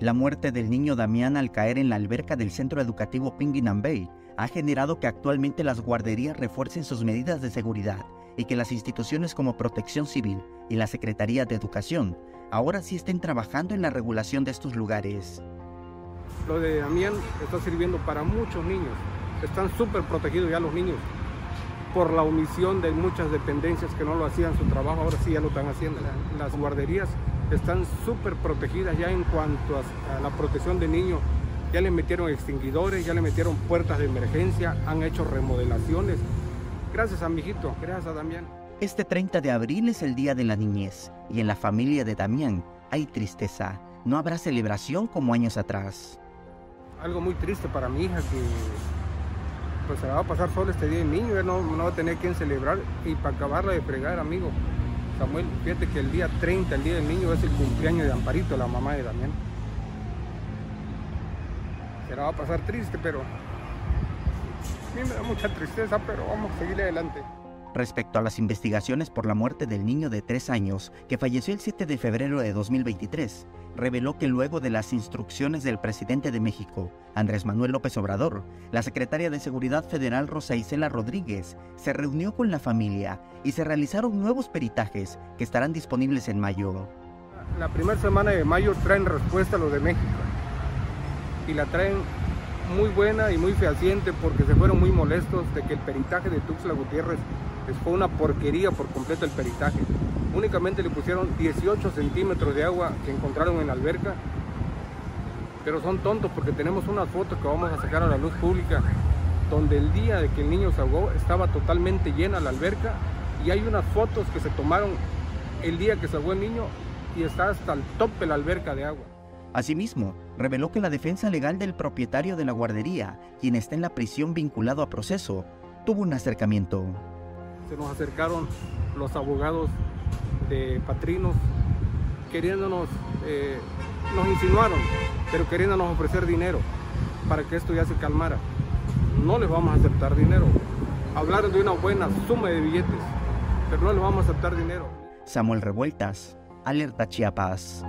La muerte del niño Damián al caer en la alberca del centro educativo Pinguinan Bay ha generado que actualmente las guarderías refuercen sus medidas de seguridad y que las instituciones como Protección Civil y la Secretaría de Educación ahora sí estén trabajando en la regulación de estos lugares. Lo de Damián está sirviendo para muchos niños. Están súper protegidos ya los niños por la omisión de muchas dependencias que no lo hacían su trabajo, ahora sí ya lo están haciendo. Las guarderías están súper protegidas ya en cuanto a, la protección de niños. Ya le metieron extinguidores, ya le metieron puertas de emergencia, han hecho remodelaciones. Gracias a mi hijito, gracias a Damián. Este 30 de abril es el Día de la Niñez y en la familia de Damián hay tristeza. No habrá celebración como años atrás. Algo muy triste para mi hija que pues se la va a pasar solo este día el niño, no, no va a tener quien celebrar y para acabarla de fregar, amigo. Samuel, fíjate que el día 30, el día del niño, es el cumpleaños de Amparito, la mamá de Damián. Se la va a pasar triste, pero a mí me da mucha tristeza, pero vamos a seguir adelante. Respecto a las investigaciones por la muerte del niño de 3 años que falleció el 7 de febrero de 2023, reveló que luego de las instrucciones del presidente de México, Andrés Manuel López Obrador, la secretaria de Seguridad Federal Rosa Isela Rodríguez se reunió con la familia y se realizaron nuevos peritajes que estarán disponibles en mayo. La primera semana de mayo traen respuesta a lo de México y la traen muy buena y muy fehaciente porque se fueron muy molestos de que el peritaje de Tuxtla Gutiérrez fue una porquería por completo el peritaje. Únicamente le pusieron 18 centímetros de agua que encontraron en la alberca, pero son tontos porque tenemos unas fotos que vamos a sacar a la luz pública donde el día de que el niño se ahogó estaba totalmente llena la alberca y hay unas fotos que se tomaron el día que se ahogó el niño y está hasta el tope la alberca de agua. Asimismo, reveló que la defensa legal del propietario de la guardería, quien está en la prisión vinculado a proceso, tuvo un acercamiento. Se nos acercaron los abogados de Patrinos queriéndonos, eh, nos insinuaron, pero queriéndonos ofrecer dinero para que esto ya se calmara. No les vamos a aceptar dinero. Hablaron de una buena suma de billetes, pero no les vamos a aceptar dinero. Samuel Revueltas, Alerta Chiapas.